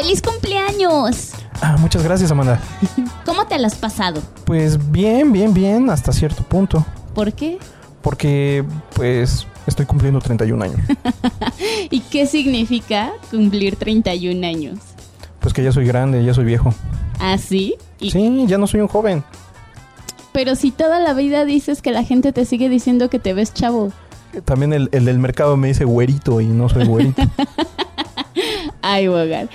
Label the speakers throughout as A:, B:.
A: ¡Feliz cumpleaños!
B: Ah, muchas gracias, Amanda.
A: ¿Cómo te lo has pasado?
B: Pues bien, bien, bien, hasta cierto punto.
A: ¿Por qué?
B: Porque, pues, estoy cumpliendo 31 años.
A: ¿Y qué significa cumplir 31 años?
B: Pues que ya soy grande, ya soy viejo.
A: ¿Ah, sí? ¿Y-
B: Sí, ya no soy un joven.
A: Pero si toda la vida dices que la gente te sigue diciendo que te ves chavo.
B: También el, el del mercado me dice güerito y no soy güerito.
A: Ay, Bogar.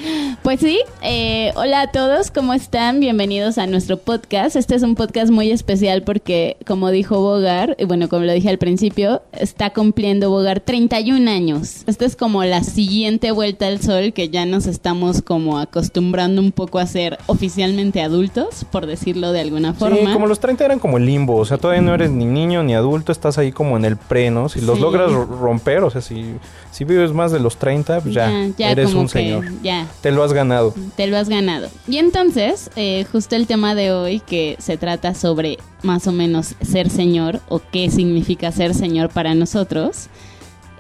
A: Pues sí, eh, hola a todos, ¿cómo están? Bienvenidos a nuestro podcast. Este es un podcast muy especial porque, como dijo Bogar, y bueno, como lo dije al principio, está cumpliendo Bogar 31 años. Esta es como la siguiente vuelta al sol que ya nos estamos como acostumbrando un poco a ser oficialmente adultos, por decirlo de alguna forma.
B: Sí, como los 30 eran como el limbo. O sea, todavía no eres ni niño ni adulto, estás ahí como en el pre, ¿no? Si los
A: Sí.
B: logras ro- romper, o sea, si, si vives más de los 30, pues ya,
A: ya
B: eres
A: como
B: un señor.
A: Ya,
B: Te lo has ganado.
A: Te lo has ganado. Y entonces, eh, justo el tema de hoy que se trata sobre más o menos ser señor o qué significa ser señor para nosotros,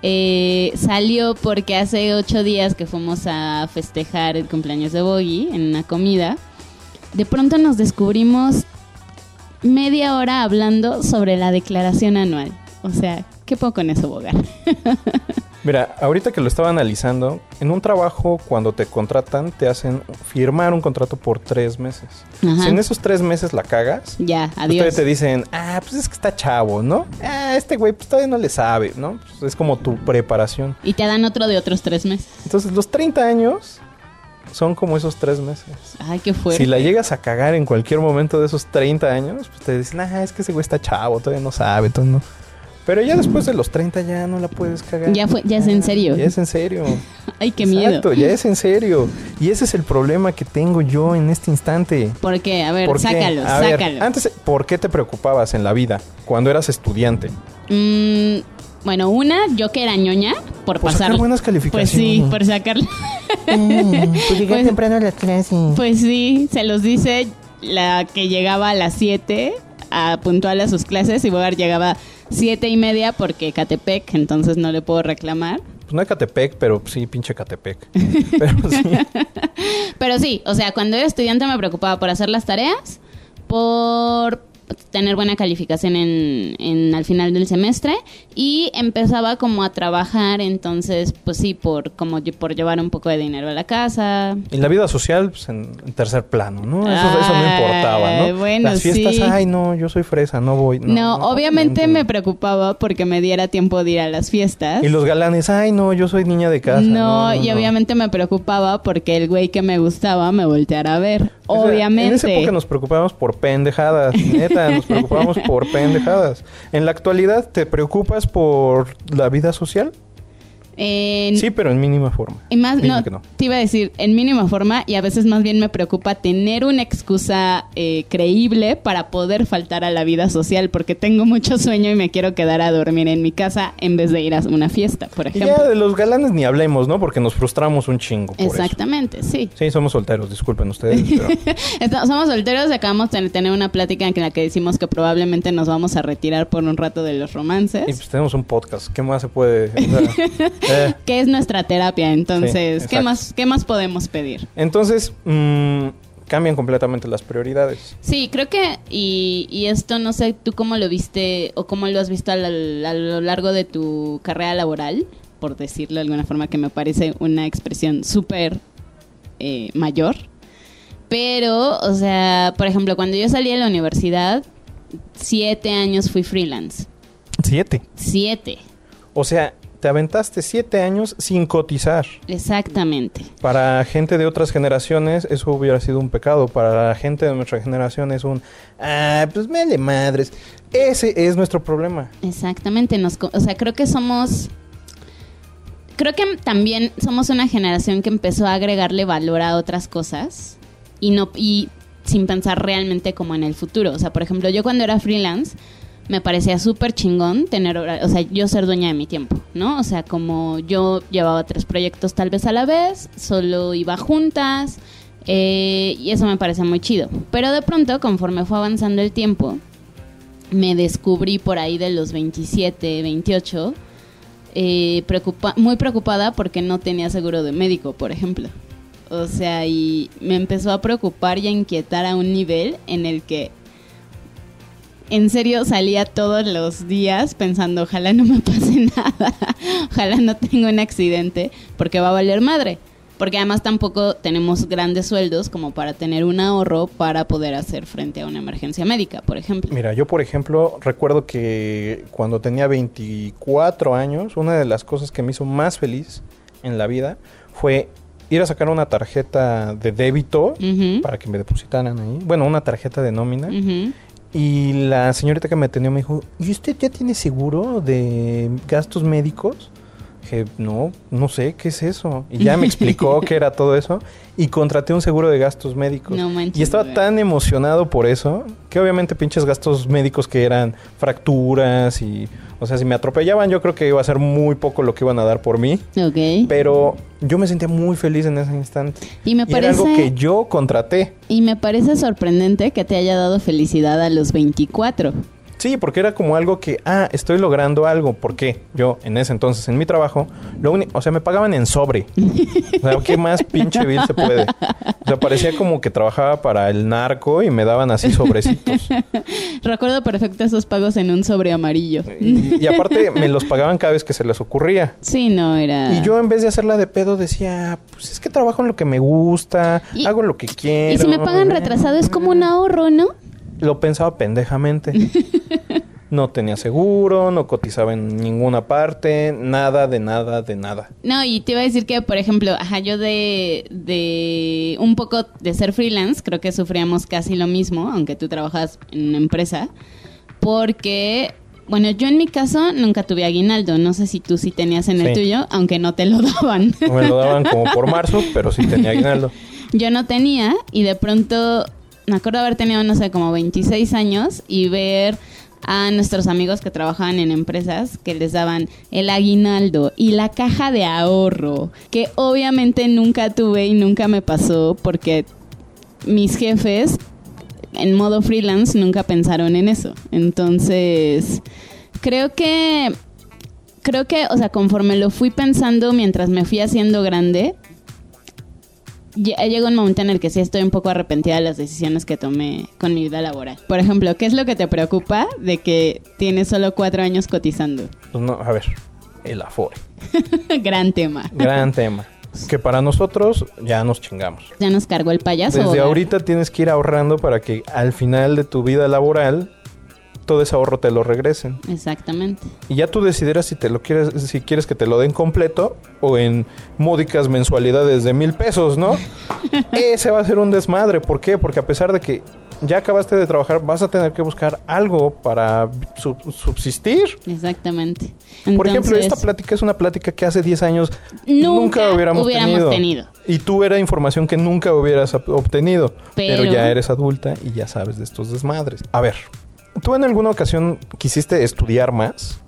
A: eh, salió porque hace ocho días que fuimos a festejar el cumpleaños de Boggy en una comida, de pronto nos descubrimos media hora hablando sobre la declaración anual. O sea, ¿qué puedo con eso, Bogar?
B: Mira, ahorita que lo estaba analizando, en un trabajo cuando te contratan te hacen firmar un contrato por tres meses.
A: Ajá.
B: Si en esos tres meses la cagas,
A: Ya, adiós.
B: todavía te dicen, ah, pues es que está chavo, ¿no? Ah, este güey pues todavía no le sabe, ¿no? Pues es como tu preparación.
A: Y te dan otro de otros tres meses.
B: Entonces los 30 años son como esos tres meses.
A: Ay, qué fuerte.
B: Si la llegas a cagar en cualquier momento de esos 30 años, pues te dicen, ah, es que ese güey está chavo, todavía no sabe, entonces no. Pero ya después de los 30 ya no la puedes cagar.
A: Ya fue- ya es en serio.
B: Ya es en serio.
A: Ay, qué miedo.
B: Exacto, ya es en serio. Y ese es el problema que tengo yo en este instante.
A: ¿Por qué? A ver, sácalo,
B: A ver,
A: sácalo.
B: antes, ¿por qué te preocupabas en la vida cuando eras estudiante?
A: Mm, bueno, una, yo que era ñoña, por
B: Por
A: pasar.
B: sacar buenas
A: Pues
B: calificaciones.
A: sí, por sacar.
C: pues llegar
A: Pues-
C: temprano a las clases.
A: Pues sí, se los dice la que llegaba a las 7 a puntual a sus clases y Bogar llegaba siete y media porque Catepec, entonces no le puedo reclamar.
B: Pues no hay Catepec, pero sí, pinche Catepec. pero sí.
A: Pero sí, o sea, cuando era estudiante me preocupaba por hacer las tareas, por tener buena calificación en, en al final del semestre y empezaba como a trabajar entonces pues sí por como por llevar un poco de dinero a la casa
B: Y la vida social, pues en, en tercer plano, ¿no? Eso, eso no
A: Ay,
B: importaba, ¿no?
A: bueno,
B: Las fiestas,
A: sí.
B: ay, no, yo soy fresa, no voy. No,
A: no, obviamente me preocupaba porque me diera tiempo de ir a las fiestas
B: Y los galanes, ay, no, yo soy niña de casa.
A: no, y obviamente me preocupaba porque el güey que me gustaba me volteara a ver obviamente
B: En esa época nos preocupábamos por pendejadas, neta, nos preocupábamos por pendejadas. En la actualidad, ¿te preocupas por la vida social?
A: En-
B: Sí, pero en mínima forma.
A: Y más,
B: Dime
A: no,
B: que no.
A: te iba a decir, en mínima forma, y a veces más bien me preocupa tener una excusa eh, creíble para poder faltar a la vida social, porque tengo mucho sueño y me quiero quedar a dormir en mi casa en vez de ir a una fiesta, por
B: Y
A: ejemplo.
B: ya de los galanes ni hablemos, ¿no? Porque nos frustramos un chingo por eso.
A: Exactamente, sí.
B: Sí, somos solteros, disculpen ustedes, pero...
A: Somos solteros y acabamos de tener una plática en la que decimos que probablemente nos vamos a retirar por un rato de los romances.
B: Y pues tenemos un podcast, ¿qué más se puede...? O sea, eh.
A: que es nuestra terapia, entonces,
B: Sí,
A: ¿qué más qué más podemos pedir?
B: Entonces, mm, cambian completamente las prioridades.
A: Sí, creo que, y, y esto no sé tú cómo lo viste o cómo lo has visto a, la- a lo largo de tu carrera laboral, por decirlo de alguna forma, que me parece una expresión súper eh, mayor. Pero, o sea, por ejemplo, cuando yo salí de la universidad, siete años fui freelance.
B: Siete.
A: Siete,
B: O sea, te aventaste siete años sin cotizar.
A: exactamente.
B: Para gente de otras generaciones eso hubiera sido un pecado. Para la gente de nuestra generación es un... Ah, pues me de madres. Ese es nuestro problema.
A: Exactamente, nos, o sea, creo que somos, creo que también somos una generación que empezó a agregarle valor a otras cosas y no y sin pensar realmente como en el futuro. O sea, por ejemplo, yo cuando era freelance me parecía súper chingón tener, o sea, yo ser dueña de mi tiempo, ¿no? O sea, como yo llevaba tres proyectos tal vez a la vez, solo iba juntas, eh, y eso me parecía muy chido. Pero de pronto, conforme fue avanzando el tiempo, me descubrí por ahí de los 27, 28, eh, muy preocupada porque no tenía seguro de médico, por ejemplo. O sea, y me empezó a preocupar y a inquietar a un nivel en el que en serio salía todos los días pensando, ojalá no me pase nada, ojalá no tenga un accidente, porque va a valer madre. Porque además tampoco tenemos grandes sueldos como para tener un ahorro para poder hacer frente a una emergencia médica, por ejemplo.
B: Mira, yo por ejemplo recuerdo que cuando tenía 24 años, una de las cosas que me hizo más feliz en la vida fue ir a sacar una tarjeta de débito para que me depositaran ahí. Bueno, una tarjeta de nómina. Y la señorita que me atendió me dijo, ¿y usted ya tiene seguro de gastos médicos? Dije, no, no sé, ¿qué es eso? Y ya me explicó qué era todo eso y contraté un seguro de gastos médicos.
A: No manches,
B: y estaba tan emocionado por eso que obviamente pinches gastos médicos que eran fracturas y... O sea, si me atropellaban yo creo que iba a ser muy poco lo que iban a dar por mí.
A: Ok.
B: Pero yo me sentía muy feliz en ese instante.
A: Y me
B: Y era algo
A: parece-
B: que yo contraté.
A: Y me parece sorprendente que te haya dado felicidad a los 24.
B: Sí, porque era como algo que, ah, estoy logrando algo. porque Yo, en ese entonces, en mi trabajo, lo único, o sea, me pagaban en sobre. O sea, ¿qué más pinche vil se puede? O sea, parecía como que trabajaba para el narco y me daban así sobrecitos.
A: Recuerdo perfecto esos pagos en un sobre amarillo.
B: Y, y aparte, me los pagaban cada vez que se les ocurría.
A: Sí, no, era...
B: Y yo, en vez de hacerla de pedo, decía, pues es que trabajo en lo que me gusta,
A: Y-
B: hago lo que quiero.
A: Y si me pagan retrasado es como un ahorro, ¿no?
B: Lo pensaba pendejamente. No tenía seguro, no cotizaba en ninguna parte, nada de nada de nada.
A: No, y te iba a decir que, por ejemplo, ajá, yo de, de un poco de ser freelance, creo que sufríamos casi lo mismo, aunque tú trabajas en una empresa, porque, bueno, yo en mi caso nunca tuve aguinaldo, no sé si tú sí tenías en el
B: Sí.
A: tuyo, aunque no te lo daban.
B: Me lo daban como por marzo, pero sí tenía aguinaldo.
A: Yo no tenía y de pronto me acuerdo haber tenido, no sé, como 26 años y ver a nuestros amigos que trabajaban en empresas que les daban el aguinaldo y la caja de ahorro, que obviamente nunca tuve y nunca me pasó porque mis jefes en modo freelance nunca pensaron en eso. Entonces, creo que creo que, o sea, conforme lo fui pensando mientras me fui haciendo grande, ya llegó un momento en el que sí estoy un poco arrepentida de las decisiones que tomé con mi vida laboral. Por ejemplo, ¿qué es lo que te preocupa de que tienes solo cuatro años cotizando?
B: Pues no, a ver, el Afore.
A: Gran tema.
B: Gran tema. Que para nosotros ya nos chingamos.
A: Ya nos cargó el payaso.
B: Desde ahorita tienes que ir ahorrando para que al final de tu vida laboral todo ese ahorro te lo regresen.
A: Exactamente.
B: Y ya tú decidirás si te lo quieres, si quieres que te lo den completo o en módicas mensualidades de mil pesos, ¿no? Ese va a ser un desmadre. ¿Por qué? Porque a pesar de que ya acabaste de trabajar, vas a tener que buscar algo para sub- subsistir.
A: Exactamente.
B: Por ejemplo, esta plática es una plática que hace 10 años
A: Nunca
B: nunca, hubiéramos,
A: hubiéramos
B: tenido.
A: tenido.
B: Y tú era información que nunca hubieras ob- obtenido. Pero...
A: Pero-
B: ya eres adulta y ya sabes de estos desmadres. A ver, ¿tú en alguna ocasión quisiste estudiar más?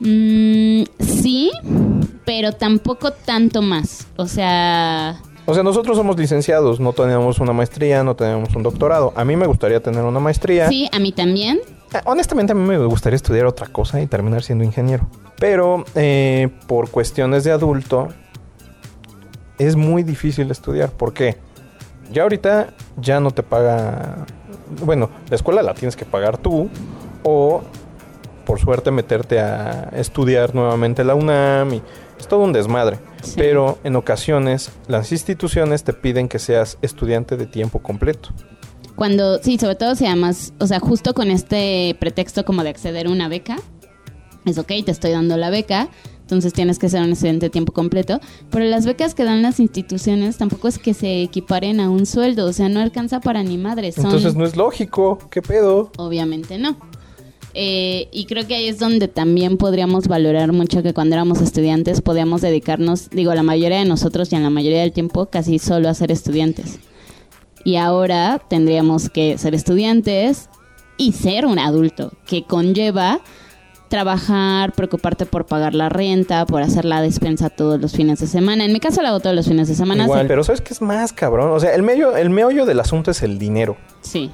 A: mm, sí, pero tampoco tanto más. O sea,
B: O sea, nosotros somos licenciados, no tenemos una maestría, no tenemos un doctorado. A mí me gustaría tener una maestría.
A: sí, a mí también.
B: Eh, Honestamente, a mí me gustaría estudiar otra cosa y terminar siendo ingeniero. Pero eh, por cuestiones de adulto, es muy difícil estudiar. ¿Por qué? Ya ahorita ya no te paga. Bueno, la escuela la tienes que pagar tú. O por suerte meterte a estudiar nuevamente la UNAM. Y es todo un desmadre.
A: Sí.
B: Pero en ocasiones las instituciones te piden que seas estudiante de tiempo completo.
A: Cuando, sí, sobre todo si además, o sea, justo con este pretexto como de acceder a una beca, es ok, te estoy dando la beca, entonces tienes que ser un estudiante de tiempo completo, pero las becas que dan las instituciones tampoco es que se equiparen a un sueldo, o sea, no alcanza para ni madre, son...
B: Entonces no es lógico. ¿Qué pedo?
A: Obviamente no. Eh, y creo que ahí es donde también podríamos valorar mucho que cuando éramos estudiantes podíamos dedicarnos, digo, la mayoría de nosotros y en la mayoría del tiempo casi solo a ser estudiantes. Y ahora tendríamos que ser estudiantes y ser un adulto, que conlleva trabajar, preocuparte por pagar la renta, por hacer la despensa todos los fines de semana. En mi caso la hago todos los fines de semana.
B: Igual,
A: sí.
B: pero ¿sabes qué es más cabrón? O sea, el, medio, el meollo del asunto es el dinero.
A: Sí,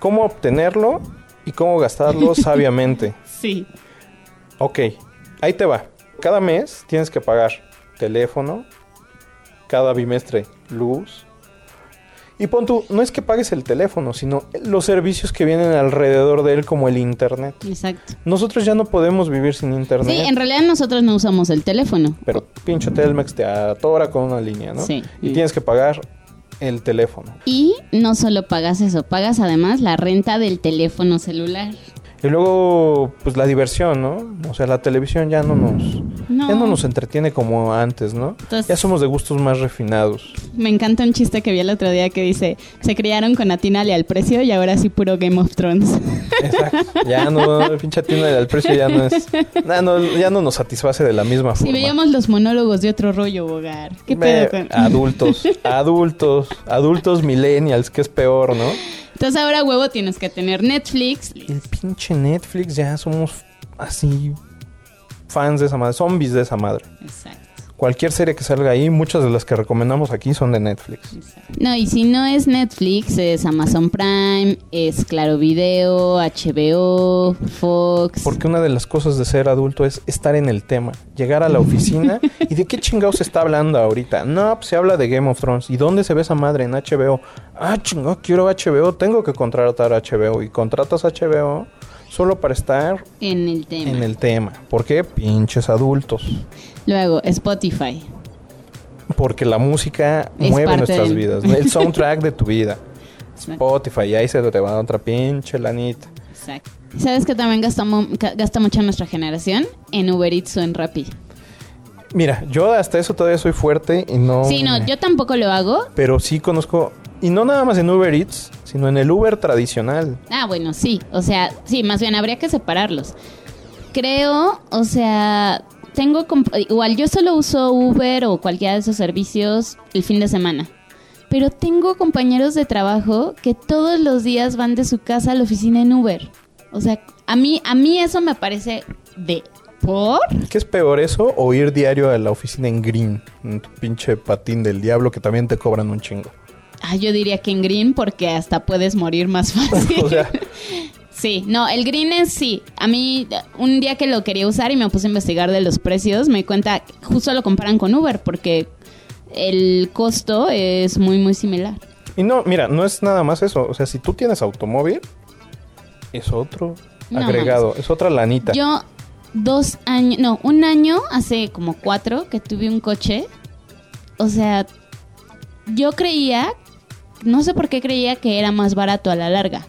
B: Cómo obtenerlo y cómo gastarlo sabiamente.
A: sí.
B: Ok, ahí te va. Cada mes tienes que pagar teléfono, cada bimestre luz. Y pon tú, no es que pagues el teléfono, sino los servicios que vienen alrededor de él, como el internet.
A: Exacto.
B: Nosotros ya no podemos vivir sin internet.
A: Sí, en realidad nosotros no usamos el teléfono.
B: Pero pinche Telmex te atora con una línea, ¿no?
A: Sí.
B: Y tienes que pagar el teléfono.
A: Y no solo pagas eso, pagas además la renta del teléfono celular.
B: Y luego, pues la diversión, ¿no? O sea, la televisión ya no nos,
A: No.
B: ya no nos entretiene como antes, ¿no?
A: Entonces-
B: ya somos de gustos más refinados.
A: Me encanta un chiste que vi el otro día que dice, se criaron con atínale al precio y ahora sí puro Game of Thrones.
B: Exacto. Ya no, el pinche tienda del precio ya no es, ya no, ya no nos satisface de la misma
A: Si
B: forma.
A: veíamos los monólogos de otro rollo, Bogar. ¿Qué pedo con...?
B: Adultos, adultos, adultos millennials, que es peor, ¿no?
A: Entonces ahora, huevo, tienes que tener Netflix.
B: El pinche Netflix ya somos así fans de esa madre, zombies de esa madre.
A: Exacto.
B: Cualquier serie que salga ahí, muchas de las que recomendamos aquí son de Netflix.
A: No, y si no es Netflix, es Amazon Prime, es Claro Video, HBO, Fox.
B: Porque una de las cosas de ser adulto es estar en el tema, llegar a la oficina y de qué chingados se está hablando ahorita. No, pues se habla de Game of Thrones. ¿Y dónde se ve esa madre? En HBO. Ah, chingado, quiero HBO, tengo que contratar HBO. Y contratas HBO solo para estar
A: En el tema.
B: en el tema. ¿Por qué? Pinches adultos.
A: Luego, Spotify.
B: Porque la música
A: Es
B: mueve nuestras
A: del-
B: vidas. El soundtrack de tu vida. Spotify, y ahí se te va otra pinche lanita.
A: Exacto. ¿Sabes que también gastamos, gasta mucho nuestra generación? En Uber Eats o en Rappi.
B: Mira, yo hasta eso todavía soy fuerte y no...
A: Sí, no, yo tampoco lo hago.
B: Pero sí conozco, y no nada más en Uber Eats, sino en el Uber tradicional.
A: Ah, bueno, sí. O sea, sí, más bien habría que separarlos. Creo, o sea, tengo... Igual yo solo uso Uber o cualquiera de esos servicios el fin de semana. Pero tengo compañeros de trabajo que todos los días van de su casa a la oficina en Uber. O sea, a mí, a mí eso me parece de... ¿Por?
B: ¿Qué es peor eso o ir diario a la oficina en Green? En tu pinche patín del diablo que también te cobran un chingo.
A: Ah, yo diría que en Green porque hasta puedes morir más fácil.
B: O sea,
A: Sí, no, el green es sí. A mí, un día que lo quería usar y me puse a investigar de los precios, me di cuenta, justo lo comparan con Uber porque el costo es muy, muy similar.
B: y no, mira, no es nada más eso. O sea, si tú tienes automóvil, es otro
A: No
B: agregado, es otra lanita.
A: Yo, dos años, no, un año, hace como cuatro, que tuve un coche. O sea, yo creía, no sé por qué creía que era más barato a la larga.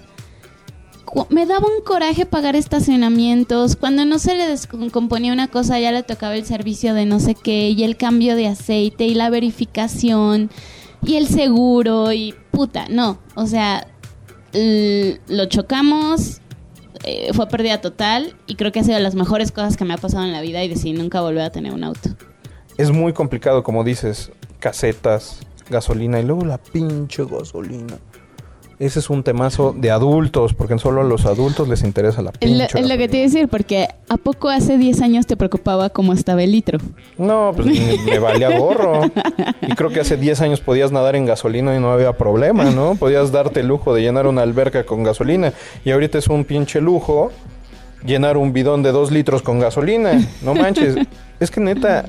A: Me daba un coraje pagar estacionamientos. Cuando no se le descomponía una cosa, ya le tocaba el servicio de no sé qué, y el cambio de aceite, y la verificación, y el seguro, y puta, no. O sea, lo chocamos, eh, fue pérdida total, y creo que ha sido de las mejores cosas que me ha pasado en la vida, y decidí nunca volver a tener un auto.
B: Es muy complicado, como dices, casetas, gasolina y luego la pinche gasolina. Ese es un temazo de adultos, porque solo a los adultos les interesa la
A: Es
B: pinche
A: lo, es lo que te iba a decir, porque ¿a poco hace 10 años te preocupaba cómo estaba el litro?
B: No, pues me, me valía gorro. Y creo que hace 10 años podías nadar en gasolina y no había problema, ¿no? Podías darte el lujo de llenar una alberca con gasolina. Y ahorita es un pinche lujo llenar un bidón de 2 litros con gasolina. No manches. Es que neta,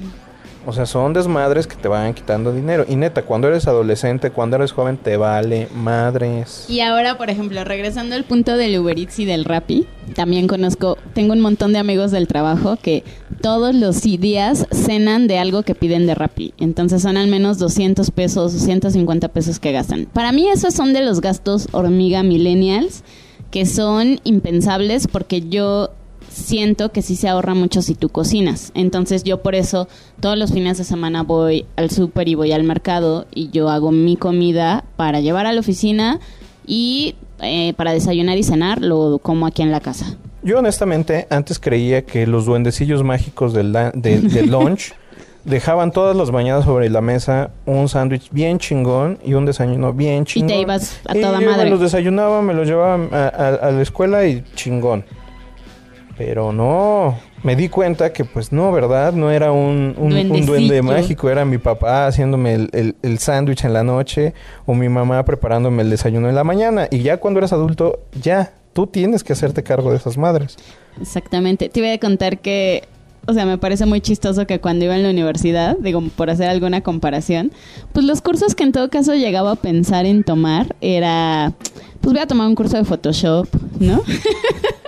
B: o sea, son desmadres que te van quitando dinero. Y neta, cuando eres adolescente, cuando eres joven, te vale madres.
A: Y ahora, por ejemplo, regresando al punto del Uber Eats y del Rappi, también conozco, tengo un montón de amigos del trabajo que todos los días cenan de algo que piden de Rappi. Entonces son al menos 200 pesos, 150 pesos que gastan. Para mí esos son de los gastos hormiga millennials que son impensables porque yo siento que sí se ahorra mucho si tú cocinas. Entonces yo por eso todos los fines de semana voy al súper y voy al mercado y yo hago mi comida para llevar a la oficina y eh, para desayunar y cenar lo como aquí en la casa.
B: Yo honestamente antes creía que los duendecillos mágicos del, la- de- del lunch dejaban todas las mañanas sobre la mesa un sándwich bien chingón y un desayuno bien
A: Y
B: chingón.
A: te ibas a
B: Y
A: toda
B: yo
A: madre.
B: me los desayunaba, me los llevaba a, a- a la escuela y chingón. Pero no, me di cuenta que pues no, ¿verdad? No era un, un, un duende mágico, era mi papá haciéndome el, el- el sándwich en la noche o mi mamá preparándome el desayuno en la mañana. Y ya cuando eres adulto, ya, tú tienes que hacerte cargo de esas madres.
A: Exactamente. Te iba a contar que o sea, me parece muy chistoso que cuando iba en la universidad, digo, por hacer alguna comparación, pues los cursos que en todo caso llegaba a pensar en tomar era, pues voy a tomar un curso de Photoshop, ¿no?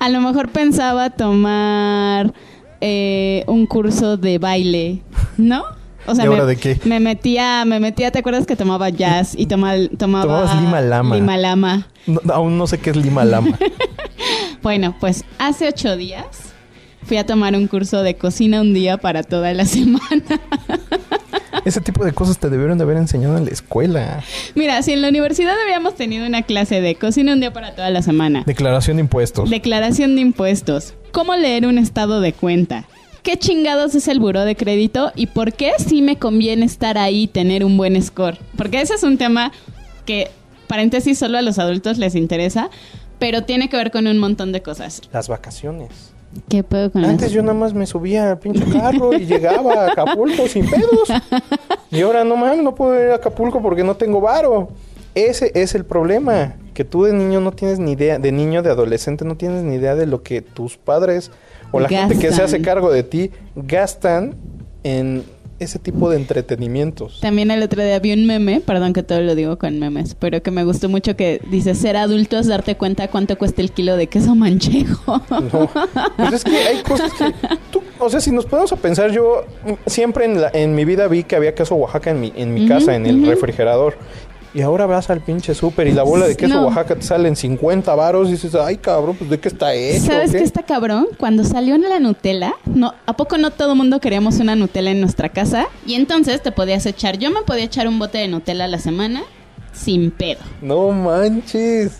A: a lo mejor pensaba tomar eh, un curso de baile, ¿no? O sea,
B: ¿Y ahora
A: me,
B: de qué?
A: me metía, me metía, ¿te acuerdas que tomaba jazz y toma- tomaba
B: Tomabas Lima Lama.
A: Lima Lama?
B: No, aún no sé qué es Lima Lama.
A: Bueno, pues hace ocho días fui a tomar un curso de cocina un día para toda la semana.
B: Ese tipo de cosas te debieron de haber enseñado en la escuela.
A: Mira, si en la universidad habíamos tenido una clase de cocina un día para toda la semana,
B: Declaración de impuestos.
A: declaración de impuestos, cómo leer un estado de cuenta, qué chingados es el buró de crédito y por qué sí me conviene estar ahí y tener un buen score. Porque ese es un tema que, paréntesis, solo a los adultos les interesa, pero tiene que ver con un montón de cosas.
B: Las vacaciones.
A: ¿Qué puedo con
B: Antes
A: eso?
B: yo nada más me subía al pinche carro y llegaba a Acapulco sin pedos. Y ahora no mames, no puedo ir a Acapulco porque no tengo varo. Ese es el problema. Que tú de niño no tienes ni idea, de niño, de adolescente, no tienes ni idea de lo que tus padres o la gente que se hace cargo de ti gastan en ese tipo de entretenimientos.
A: También el otro día vi un meme, perdón que todo lo digo con memes, pero que me gustó mucho que dice, ser adulto es darte cuenta cuánto cuesta el kilo de queso manchego.
B: No, pues es que hay cosas que tú, o sea, si nos ponemos a pensar, yo siempre en, la- en mi vida vi que había queso Oaxaca en mi, en mi casa, en el refrigerador. Y ahora vas al pinche súper y la bola de queso
A: No.
B: Oaxaca te sale en 50 varos y dices, ay cabrón, pues de qué está hecho.
A: ¿Sabes qué está cabrón? Cuando salió la Nutella, no, ¿a poco no todo mundo queríamos una Nutella en nuestra casa? Y entonces te podías echar, yo me podía echar un bote de Nutella a la semana sin pedo.
B: No manches.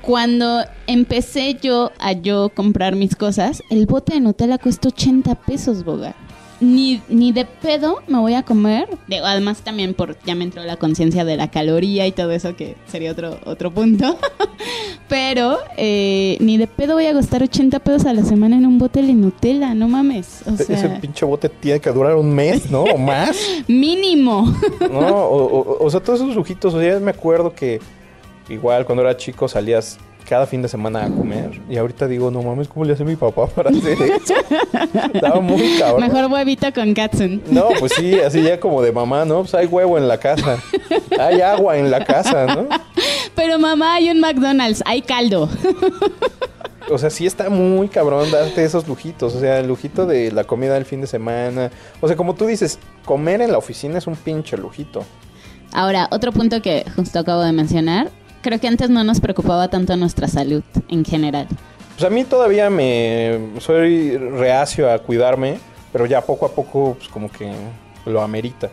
A: Cuando empecé yo a yo comprar mis cosas, el bote de Nutella cuesta 80 pesos, boga. Ni, ni de pedo me voy a comer. Digo, además también por ya me entró la conciencia de la caloría y todo eso, que sería otro, otro punto. Pero eh, ni de pedo voy a gastar 80 pesos a la semana en un bote de Nutella, no mames. O
B: E- Ese
A: sea,
B: pinche bote tiene que durar un mes, ¿no? O más.
A: mínimo.
B: No, o, o- o sea, todos esos lujitos. O sea, me acuerdo que igual cuando era chico salías cada fin de semana a comer. Y ahorita digo, no mames, ¿cómo le hace mi papá para hacer eso? Estaba muy cabrón.
A: Mejor huevito con Katsun.
B: No, pues sí, así ya como de mamá, ¿no? Pues hay huevo en la casa. Hay agua en la casa, ¿no?
A: Pero mamá, hay un McDonald's, hay caldo.
B: O sea, sí está muy cabrón darte esos lujitos. O sea, el lujito de la comida del fin de semana. O sea, como tú dices, comer en la oficina es un pinche lujito.
A: Ahora, otro punto que justo acabo de mencionar, creo que antes no nos preocupaba tanto nuestra salud en general.
B: Pues a mí todavía me soy reacio a cuidarme, pero ya poco a poco pues como que lo amerita.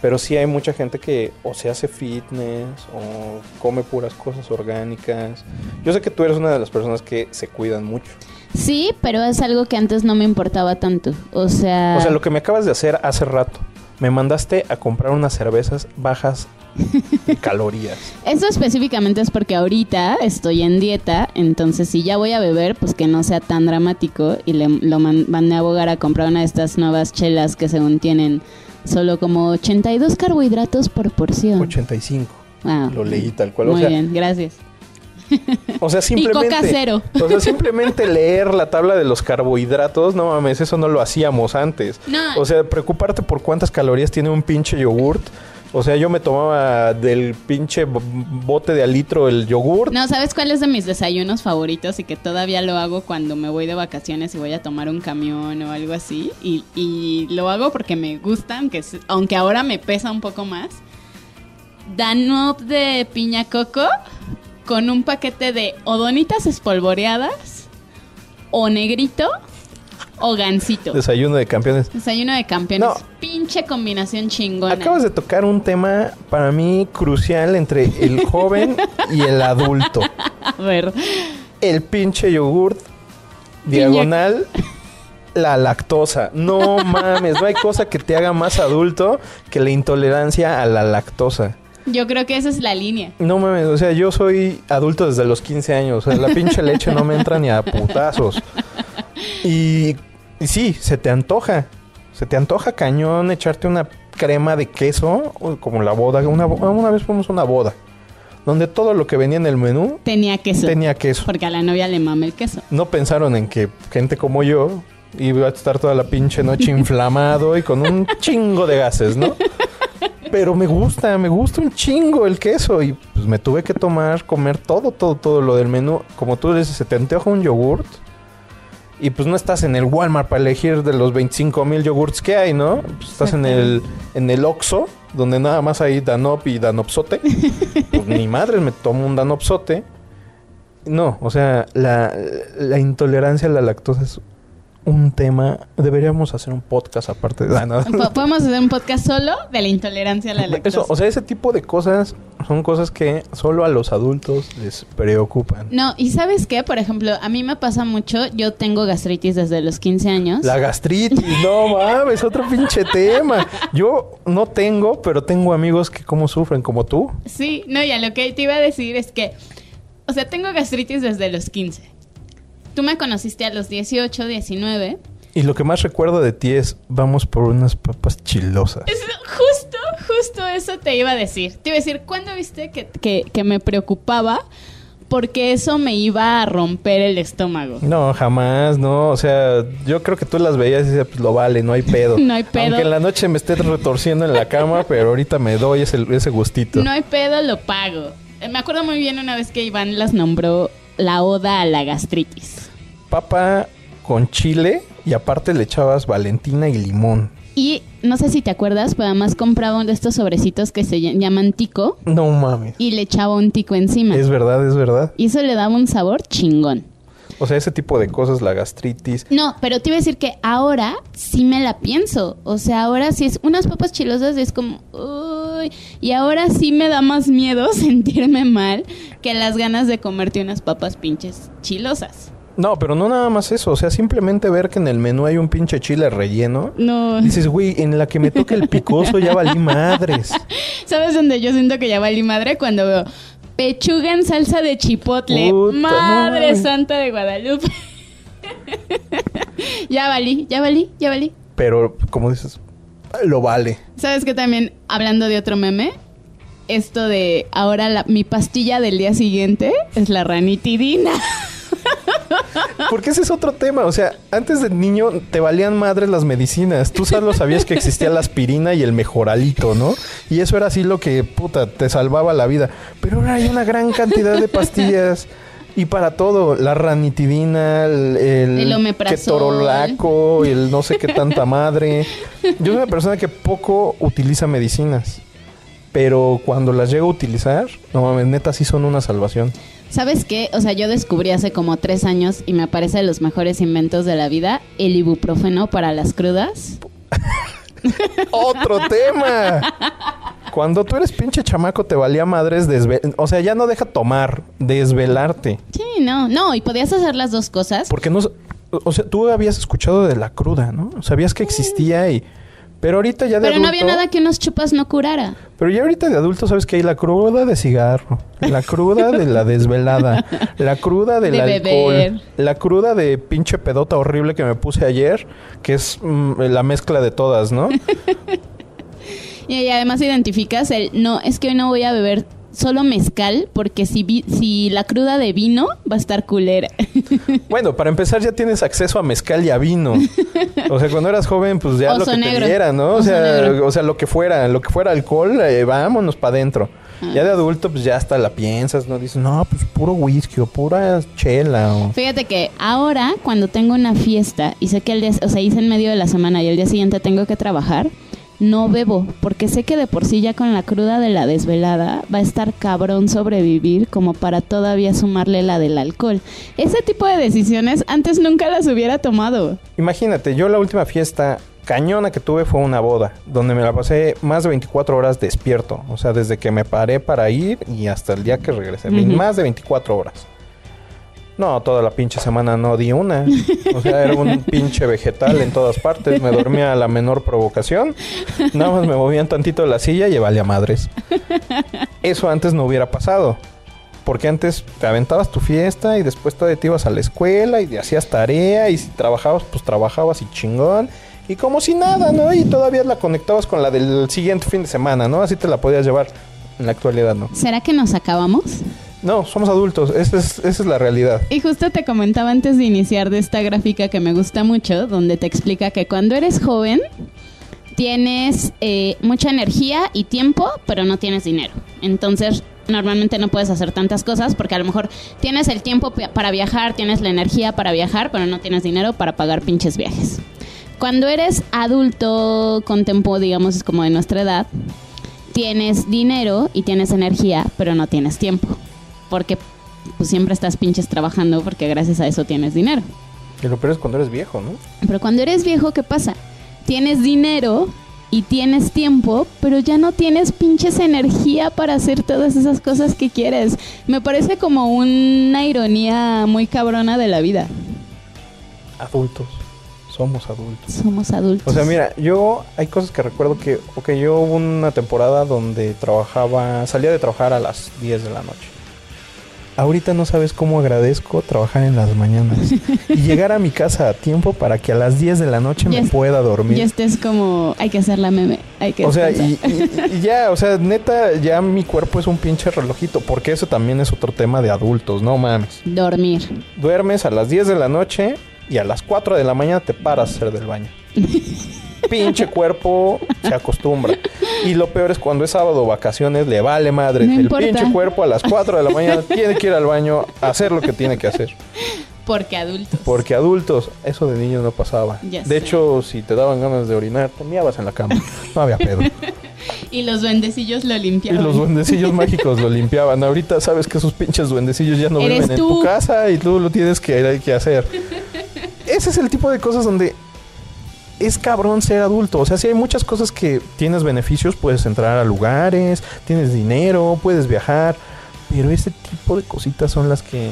B: Pero sí hay mucha gente que o se hace fitness o come puras cosas orgánicas. Yo sé que tú eres una de las personas que se cuidan mucho.
A: Sí, pero es algo que antes no me importaba tanto. O sea,
B: O sea, lo que me acabas de hacer hace rato, me mandaste a comprar unas cervezas bajas calorías.
A: eso específicamente es porque ahorita estoy en dieta, entonces si ya voy a beber, pues que no sea tan dramático y le, lo man- a abogar a comprar una de estas nuevas chelas que según tienen solo como 82 carbohidratos por porción.
B: 85.
A: Wow.
B: Lo leí tal cual. O
A: Muy
B: sea,
A: bien, gracias.
B: o sea, simplemente.
A: Coca cero.
B: O sea, simplemente leer la tabla de los carbohidratos, no mames, eso no lo hacíamos antes.
A: No.
B: O sea, preocuparte por cuántas calorías tiene un pinche yogurt. O sea, yo me tomaba del pinche bote de al litro el yogurt.
A: No, ¿sabes cuál es de mis desayunos favoritos y que todavía lo hago cuando me voy de vacaciones y voy a tomar un camión o algo así? Y, y lo hago porque me gusta, aunque, aunque ahora me pesa un poco más. Danop de piña coco con un paquete de o donitas espolvoreadas o negrito o gansito.
B: Desayuno de campeones.
A: Desayuno de campeones.
B: No.
A: Pinche combinación chingona.
B: Acabas de tocar un tema para mí crucial entre el joven y el adulto.
A: A ver.
B: El pinche yogurt diagonal la lactosa. No mames, no hay cosa que te haga más adulto que la intolerancia a la lactosa.
A: Yo creo que esa es la línea.
B: No mames, o sea, yo soy adulto desde los 15 años. O sea, la pinche leche no me entra ni a putazos. Y, y sí, se te antoja. Se te antoja cañón echarte una crema de queso, o como la boda. Una, una vez fuimos a una boda, donde todo lo que venía en el menú
A: Tenía queso.
B: tenía queso.
A: Porque a la novia le mama el queso.
B: No pensaron en que gente como yo iba a estar toda la pinche noche inflamado y con un chingo de gases, ¿no? Pero me gusta, me gusta un chingo el queso. Y pues me tuve que tomar, comer todo, todo, todo lo del menú. Como tú dices, se te antoja un yogurt. Y pues no estás en el Walmart para elegir de los 25 mil yogurts que hay, ¿no? Pues estás en el, en el Oxxo, donde nada más hay Danop y Danopsote. pues ni madre, me tomo un Danopsote. No, o sea, la, la intolerancia a la lactosa es un tema. Deberíamos hacer un podcast aparte de. No.
A: Podemos hacer un podcast solo de la intolerancia a la lactosa.
B: Eso, o sea, ese tipo de cosas son cosas que solo a los adultos les preocupan.
A: No, y ¿sabes qué? Por ejemplo, a mí me pasa mucho, yo tengo gastritis desde los 15 años.
B: La gastritis, no mames, otro pinche tema. Yo no tengo, pero tengo amigos que como sufren, como tú.
A: Sí, no, ya lo que te iba a decir es que, o sea, tengo gastritis desde los 15. Tú me conociste a los 18, 19.
B: Y lo que más recuerdo de ti es, vamos por unas papas chilosas.
A: Es justo, justo eso te iba a decir. Te iba a decir, ¿cuándo viste que, que- que me preocupaba? Porque eso me iba a romper el estómago.
B: No, jamás, no. O sea, yo creo que tú las veías y decías, pues lo vale, no hay pedo.
A: No hay pedo.
B: Aunque en la noche me esté retorciendo en la cama, pero ahorita me doy ese, ese gustito.
A: No hay pedo, lo pago. Eh, Me acuerdo muy bien una vez que Iván las nombró la oda a la gastritis.
B: Papa con chile y aparte le echabas Valentina y limón.
A: Y no sé si te acuerdas, pero además compraba uno de estos sobrecitos que se ll- llaman tico
B: No mames.
A: y le echaba un tico encima.
B: Es verdad, es verdad.
A: Y eso le daba un sabor chingón.
B: O sea, ese tipo de cosas, la gastritis.
A: No, pero te iba a decir que ahora sí me la pienso. O sea, ahora sí es unas papas chilosas es como, y ahora sí me da más miedo sentirme mal que las ganas de comerte unas papas pinches chilosas.
B: No, pero no nada más eso. O sea, simplemente ver que en el menú hay un pinche chile relleno.
A: No.
B: Dices, güey, en la que me toque el picoso ya valí madres.
A: ¿Sabes dónde yo siento que ya valí madre? Cuando veo pechuga en salsa de chipotle.
B: Puta
A: madre
B: madre.
A: santa de Guadalupe. ya valí, ya valí, ya valí.
B: Pero, como dices, lo vale.
A: ¿Sabes qué también, hablando de otro meme? Esto de ahora la- mi pastilla del día siguiente es la ranitidina.
B: Porque ese es otro tema. O sea, antes de niño te valían madres las medicinas. Tú solo sabías que existía la aspirina y el mejoralito, ¿no? Y eso era así lo que, puta, te salvaba la vida. Pero ahora hay una gran cantidad de pastillas. Y para todo, la ranitidina, el, el,
A: El omeprazol.
B: ketorolaco, el no sé qué tanta madre. Yo soy una persona que poco utiliza medicinas. Pero cuando las llego a utilizar, no mames, neta sí son una salvación.
A: ¿Sabes qué? O sea, yo descubrí hace como tres años y me parece de los mejores inventos de la vida el ibuprofeno para las crudas.
B: Otro tema. Cuando tú eres pinche chamaco te valía madres desve o sea, ya no deja tomar, desvelarte,
A: Sí, no, no, y podías hacer las dos cosas.
B: porque no o sea, tú habías escuchado de la cruda, ¿no? Sabías que existía y pero ahorita ya de
A: Pero
B: adulto,
A: no había nada que unos chupas no curara.
B: Pero ya ahorita de adulto sabes que hay la cruda de cigarro, la cruda de la desvelada, la cruda del
A: De
B: alcohol,
A: beber.
B: la cruda de pinche pedota horrible que me puse ayer, que es mm, la mezcla de todas, ¿no?
A: Y, además identificas el, no, es que hoy no voy a beber solo mezcal porque si, vi- si la cruda de vino va a estar culera.
B: Bueno, para empezar ya tienes acceso a mezcal y a vino. O sea, cuando eras joven, pues ya
A: Oso
B: lo que
A: negro.
B: te diera, ¿no? O sea, o sea, lo que fuera, lo que fuera alcohol, eh, vámonos para adentro.
A: Ah.
B: Ya de adulto, pues ya hasta la piensas, ¿no? Dices, no, pues puro whisky o pura chela o...
A: Fíjate que ahora cuando tengo una fiesta y sé que el día, o sea, hice en medio de la semana y el día siguiente tengo que trabajar, no bebo porque sé que de por sí ya con la cruda de la desvelada va a estar cabrón sobrevivir como para todavía sumarle la del alcohol. Ese tipo de decisiones antes nunca las hubiera tomado.
B: Imagínate, yo la última fiesta cañona que tuve fue una boda, donde me la pasé más de 24 horas despierto. O sea, desde que me paré para ir y hasta el día que regresé. Más de 24 horas. No, toda la pinche semana no di una. O sea, era un pinche vegetal en todas partes. Me dormía a la menor provocación. Nada más me movían tantito la silla y valía madres. Eso antes no hubiera pasado. Porque antes te aventabas tu fiesta y después todavía te ibas a la escuela y hacías tarea y si trabajabas, pues trabajabas y chingón. Y como si nada, ¿no? Y todavía la conectabas con la del siguiente fin de semana, ¿no? Así te la podías llevar. En la actualidad, ¿no?
A: ¿Será que nos acabamos?
B: No, somos adultos. Esa es, la realidad.
A: Y justo te comentaba antes de iniciar de esta gráfica que me gusta mucho, donde te explica que cuando eres joven tienes eh, mucha energía y tiempo, pero no tienes dinero. Entonces, normalmente no puedes hacer tantas cosas porque a lo mejor tienes el tiempo para viajar, tienes la energía para viajar, pero no tienes dinero para pagar pinches viajes. Cuando eres adulto con tiempo, digamos, es como de nuestra edad, tienes dinero y tienes energía, pero no tienes tiempo. Porque pues siempre estás pinches trabajando porque gracias a eso tienes dinero.
B: Y lo peor es cuando eres viejo, ¿no?
A: Pero cuando eres viejo, ¿qué pasa? Tienes dinero y tienes tiempo, pero ya no tienes pinches energía para hacer todas esas cosas que quieres. Me parece como una ironía muy cabrona de la vida.
B: Adultos. Somos adultos.
A: Somos adultos.
B: O sea, mira, yo hay cosas que recuerdo que, ok, yo hubo una temporada donde trabajaba, salía de trabajar a las 10 de la noche. Ahorita no sabes cómo agradezco trabajar en las mañanas y llegar a mi casa a tiempo para que a las 10 de la noche me
A: es-
B: pueda dormir.
A: Ya estés como, hay que hacer la meme, hay que
B: O sea, y, y- y ya, o sea, neta, ya mi cuerpo es un pinche relojito, porque eso también es otro tema de adultos, no mames.
A: dormir.
B: Duermes a las 10 de la noche y a las 4 de la mañana te paras a hacer del baño. Pinche cuerpo se acostumbra. Y lo peor es cuando es sábado vacaciones, le vale madre.
A: No
B: el
A: importa.
B: pinche cuerpo a las 4 de la mañana tiene que ir al baño a hacer lo que tiene que hacer.
A: Porque adultos.
B: Porque adultos, eso de niños no pasaba.
A: Ya
B: de
A: sé.
B: hecho, si te daban ganas de orinar, te miabas en la cama. No había pedo.
A: Y los duendecillos lo
B: Y
A: limpiaban.
B: los duendecillos mágicos lo limpiaban. Ahorita sabes que esos pinches duendecillos ya no
A: Eres
B: viven en tu casa y tú lo tienes que, que hacer. Ese es el tipo de cosas donde es cabrón ser adulto. O sea, si hay muchas cosas que tienes beneficios, puedes entrar a lugares, tienes dinero, puedes viajar. Pero ese tipo de cositas son las que.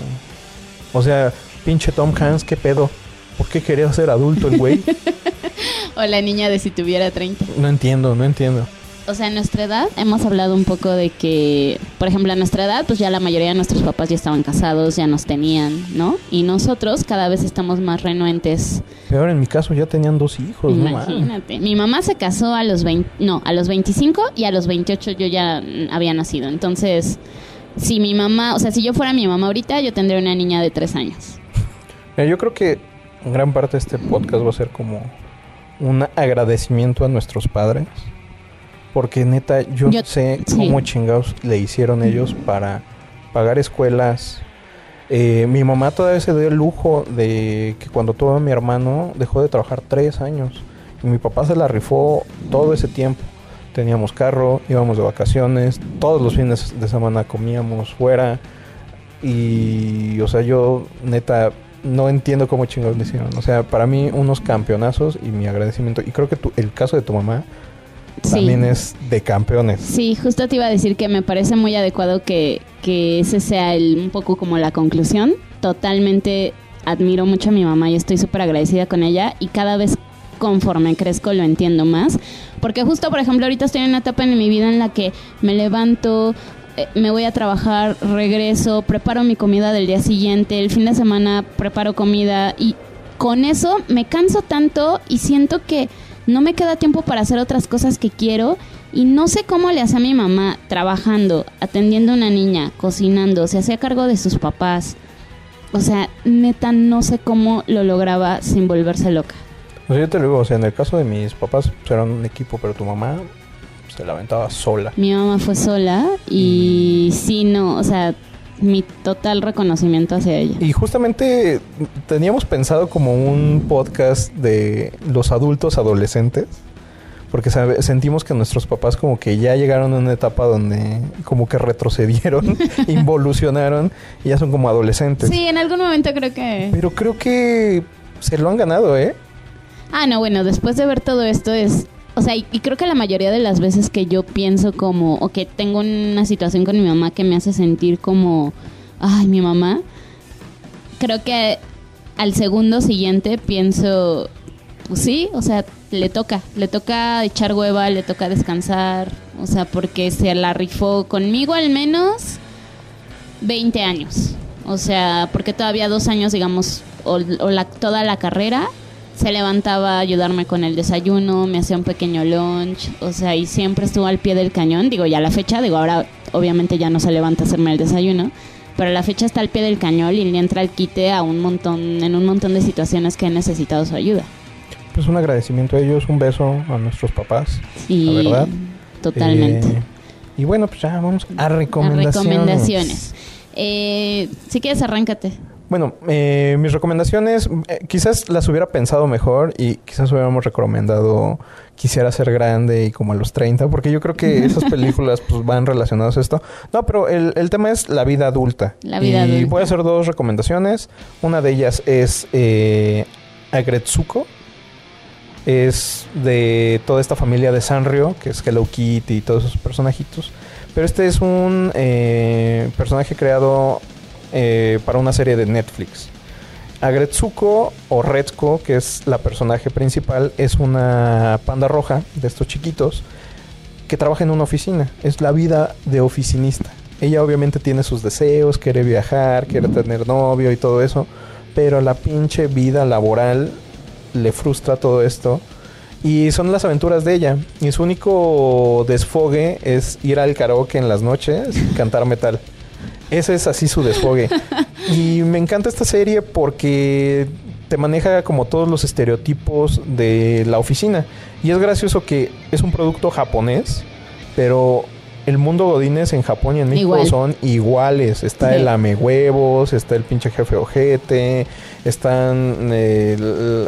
B: O sea, pinche Tom Hanks, ¿qué pedo? ¿Por qué quería ser adulto el güey?
A: O la niña de si tuviera 30.
B: No entiendo, no entiendo.
A: O sea, a nuestra edad hemos hablado un poco de que, por ejemplo, a nuestra edad, pues ya la mayoría de nuestros papás ya estaban casados, ya nos tenían, ¿no? Y nosotros cada vez estamos más renuentes.
B: Peor en mi caso ya tenían dos hijos, no.
A: Imagínate. Mi mamá se casó a los 20, no, a los 25 y a los 28 yo ya había nacido. Entonces, si mi mamá, o sea, si yo fuera mi mamá ahorita, yo tendría una niña de 3 años.
B: Mira, yo creo que en gran parte de este podcast va a ser como un agradecimiento a nuestros padres. Porque neta, yo,
A: Yo-
B: no sé
A: sí.
B: cómo chingados le hicieron ellos para pagar escuelas. Eh, mi mamá todavía se dio el lujo de que cuando tuvo a mi hermano dejó de trabajar tres años. Y mi papá se la rifó todo ese tiempo. Teníamos carro, íbamos de vacaciones, todos los fines de semana comíamos fuera. Y, o sea, yo neta no entiendo cómo chingados le hicieron. O sea, para mí unos campeonazos y mi agradecimiento. Y creo que tu- el caso de tu mamá
A: Sí.
B: también es de campeones.
A: Sí, justo te iba a decir que me parece muy adecuado que, que ese sea el, un poco como la conclusión. Totalmente admiro mucho a mi mamá y estoy súper agradecida con ella y cada vez conforme crezco lo entiendo más. Porque justo, por ejemplo, ahorita estoy en una etapa en mi vida en la que me levanto, eh, me voy a trabajar, regreso, preparo mi comida del día siguiente, el fin de semana preparo comida y con eso me canso tanto y siento que no me queda tiempo para hacer otras cosas que quiero y no sé cómo le hace a mi mamá trabajando, atendiendo a una niña, cocinando, se hacía cargo de sus papás. O sea, neta, no sé cómo lo lograba sin volverse loca.
B: O sea, yo te lo digo, o sea, en el caso de mis papás pues, eran un equipo, pero tu mamá se la aventaba sola.
A: Mi mamá fue sola y sí, no, o sea, mi total reconocimiento hacia ella.
B: Y justamente teníamos pensado como un podcast de los adultos adolescentes. Porque sabe- sentimos que nuestros papás como que ya llegaron a una etapa donde como que retrocedieron, involucionaron y ya son como adolescentes.
A: Sí, en algún momento creo que...
B: Pero creo que se lo han ganado, ¿eh?
A: Ah, no, bueno, después de ver todo esto es... O sea, y, creo que la mayoría de las veces que yo pienso como... O que tengo una situación con mi mamá que me hace sentir como... Ay, mi mamá. Creo que al segundo siguiente pienso... Pues sí, o sea, le toca. Le toca echar hueva, le toca descansar. O sea, porque se la rifó conmigo al menos 20 años. O sea, porque todavía dos años, digamos, o, o la, toda la carrera, se levantaba a ayudarme con el desayuno, me hacía un pequeño lunch, o sea, y siempre estuvo al pie del cañón. Digo, ya a la fecha, digo, ahora obviamente ya no se levanta a hacerme el desayuno, pero a la fecha está al pie del cañón y le entra al quite a un montón, en un montón de situaciones que han necesitado su ayuda.
B: Pues un agradecimiento a ellos, un beso a nuestros papás. La verdad.
A: totalmente.
B: Eh, y bueno, pues ya vamos a
A: A
B: recomendaciones.
A: recomendaciones. Eh, si quieres, arráncate.
B: Bueno, eh, mis recomendaciones, eh, quizás las hubiera pensado mejor y quizás hubiéramos recomendado Quisiera ser grande y como a los 30, porque yo creo que esas películas pues van relacionadas a esto. No, pero el, el tema es la vida adulta.
A: La vida
B: y
A: adulta.
B: voy a hacer dos recomendaciones. Una de ellas es eh, Agretsuko. Es de toda esta familia de Sanrio, que es Hello Kitty y todos esos personajitos. Pero este es un eh, personaje creado eh, para una serie de Netflix. Agretsuko o Retsuko, que es la personaje principal, es una panda roja de estos chiquitos que trabaja en una oficina. Es la vida de oficinista. Ella obviamente tiene sus deseos, quiere viajar, quiere tener novio y todo eso, pero la pinche vida laboral le frustra todo esto. Y son las aventuras de ella. Y su único desfogue es ir al karaoke en las noches y cantar metal. Ese es así su desfogue. y me encanta esta serie porque te maneja como todos los estereotipos de la oficina. Y es gracioso que es un producto japonés, pero el mundo godines en Japón y en México
A: Igual.
B: son iguales. Está el ame huevos, está el pinche jefe ojete, están eh,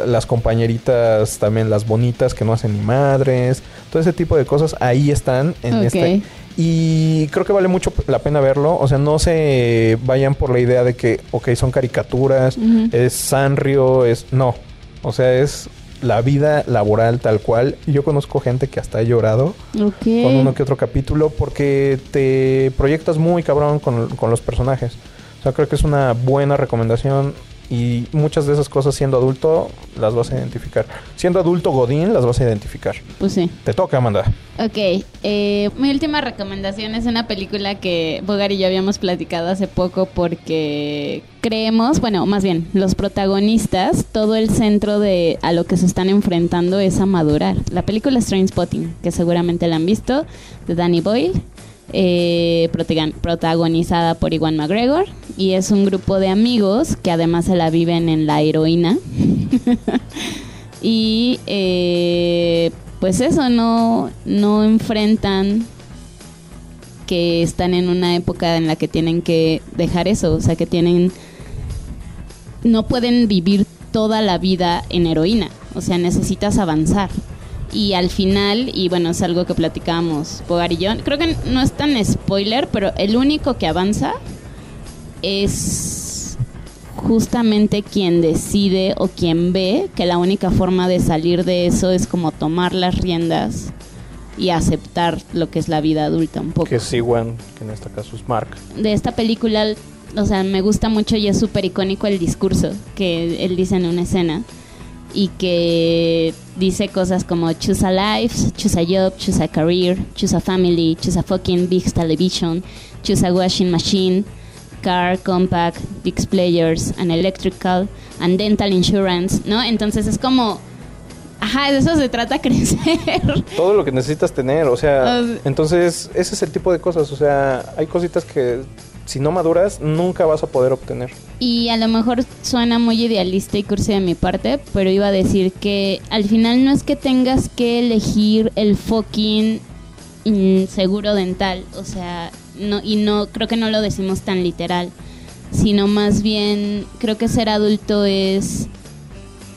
B: las compañeritas también las bonitas que no hacen ni madres. Todo ese tipo de cosas ahí están en este y creo que vale mucho la pena verlo. O sea, no se vayan por la idea de que, ok, son caricaturas, es Sanrio, es... No. O sea, es la vida laboral tal cual. Y Yo conozco gente que hasta ha llorado con uno que otro capítulo porque te proyectas muy cabrón con, con los personajes. O sea, creo que es una buena recomendación y muchas de esas cosas siendo adulto las vas a identificar. Siendo adulto Godín las vas a identificar.
A: Pues sí.
B: Te toca, Amanda.
A: Ok, eh, mi última recomendación es una película que Bogar y yo habíamos platicado hace poco porque creemos, bueno, más bien, los protagonistas, todo el centro de a lo que se están enfrentando es a madurar. La película es Trainspotting, que seguramente la han visto, de Danny Boyle, eh, protagon- protagonizada por Iwan McGregor, y es un grupo de amigos que además se la viven en la heroína. y eh, pues eso, no, no enfrentan que están en una época en la que tienen que dejar eso, o sea, que tienen, no pueden vivir toda la vida en heroína, o sea, necesitas avanzar. Y al final, y bueno, es algo que platicábamos Bogar y yo, creo que no es tan spoiler, pero el único que avanza es justamente quien decide o quien ve que la única forma de salir de eso es como tomar las riendas y aceptar lo que es la vida adulta un poco.
B: Que es Siwan, que en este caso es Mark.
A: De esta película, o sea, me gusta mucho y es súper icónico el discurso que él dice en una escena y que dice cosas como choose a life, choose a job, choose a career, choose a family, choose a fucking big television, choose a washing machine, car, compact, big players, an electrical, and dental insurance, ¿no? Entonces es como, ajá, de eso se trata crecer.
B: Todo lo que necesitas tener, o sea, entonces ese es el tipo de cosas, o sea, hay cositas que si no maduras nunca vas a poder obtener.
A: Y a lo mejor suena muy idealista y cursi de mi parte, pero iba a decir que al final no es que tengas que elegir el fucking seguro dental, o sea, no y no creo que no lo decimos tan literal, sino más bien creo que ser adulto es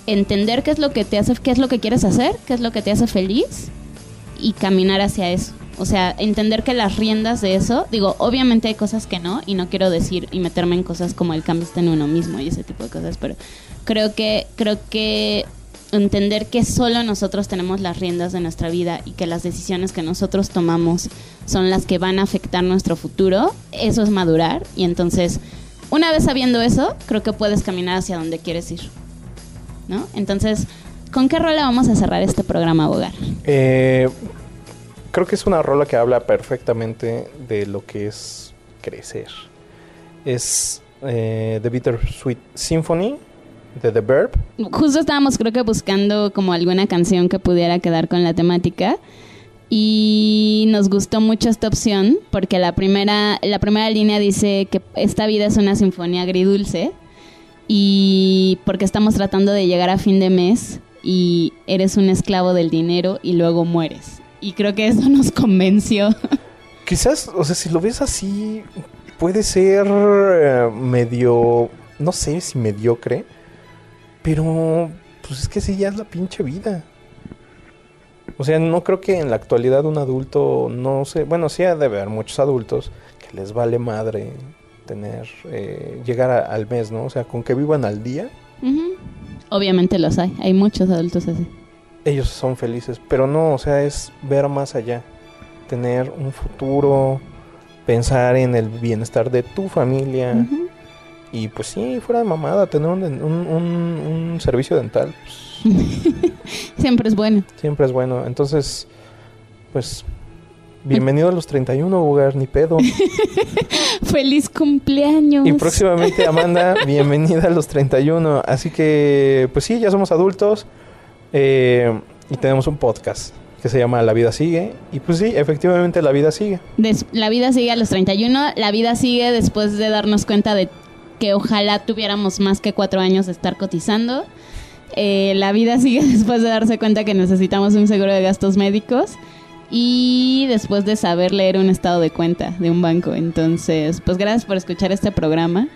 A: entender qué es lo que te hace, qué es lo que quieres hacer, qué es lo que te hace feliz y caminar hacia eso. O sea, entender que las riendas de eso, digo, obviamente hay cosas que no, y no quiero decir y meterme en cosas como el cambio está en uno mismo y ese tipo de cosas, pero creo que, creo que entender que solo nosotros tenemos las riendas de nuestra vida y que las decisiones que nosotros tomamos son las que van a afectar nuestro futuro, eso es madurar. Y entonces, una vez sabiendo eso, creo que puedes caminar hacia donde quieres ir. ¿No? Entonces, ¿con qué rola vamos a cerrar este programa, Bogar?
B: Eh, creo que es una rola que habla perfectamente de lo que es crecer. Es eh, The Bittersweet Symphony de The Verb.
A: Justo estábamos creo que buscando como alguna canción que pudiera quedar con la temática Y nos gustó mucho esta opción porque la primera, la primera línea dice que esta vida es una sinfonía agridulce y porque estamos tratando de llegar a fin de mes y eres un esclavo del dinero y luego mueres. Y creo que eso nos convenció.
B: Quizás, o sea, si lo ves así, puede ser eh, medio, no sé si mediocre, pero pues es que sí, ya es la pinche vida. O sea, no creo que en la actualidad un adulto, no sé, bueno, sí ha de haber muchos adultos que les vale madre tener, eh, llegar a- al mes, ¿no? O sea, con que vivan al día.
A: Obviamente los hay, hay muchos adultos así.
B: Ellos son felices, pero no, o sea, es ver más allá, tener un futuro, pensar en el bienestar de tu familia y pues sí, fuera de mamada, tener un- un- un servicio dental, pues,
A: Siempre es bueno.
B: siempre es bueno. Entonces, pues, bienvenido a los 31, Bugar, ni pedo.
A: ¡Feliz cumpleaños!
B: Y próximamente, Amanda, bienvenida a los 31. Así que, pues sí, ya somos adultos eh, y tenemos un podcast que se llama La vida sigue. Y pues sí, efectivamente la vida sigue.
A: La vida sigue a los 31, la vida sigue después de darnos cuenta de que ojalá tuviéramos más que cuatro años de estar cotizando. Eh, la vida sigue después de darse cuenta que necesitamos un seguro de gastos médicos y después de saber leer un estado de cuenta de un banco. Entonces, pues gracias por escuchar este programa.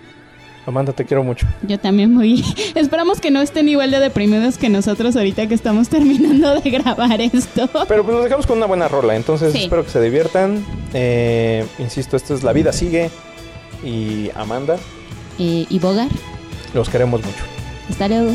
B: Amanda, te quiero mucho.
A: Yo también muy... Esperamos que no estén igual de deprimidos que nosotros ahorita que estamos terminando de grabar esto.
B: Pero pues nos dejamos con una buena rola. Entonces
A: Sí.
B: espero que se diviertan. Eh, insisto, esto es La vida sigue. Y Amanda,
A: Eh, y Bogar,
B: los queremos mucho.
A: hasta luego.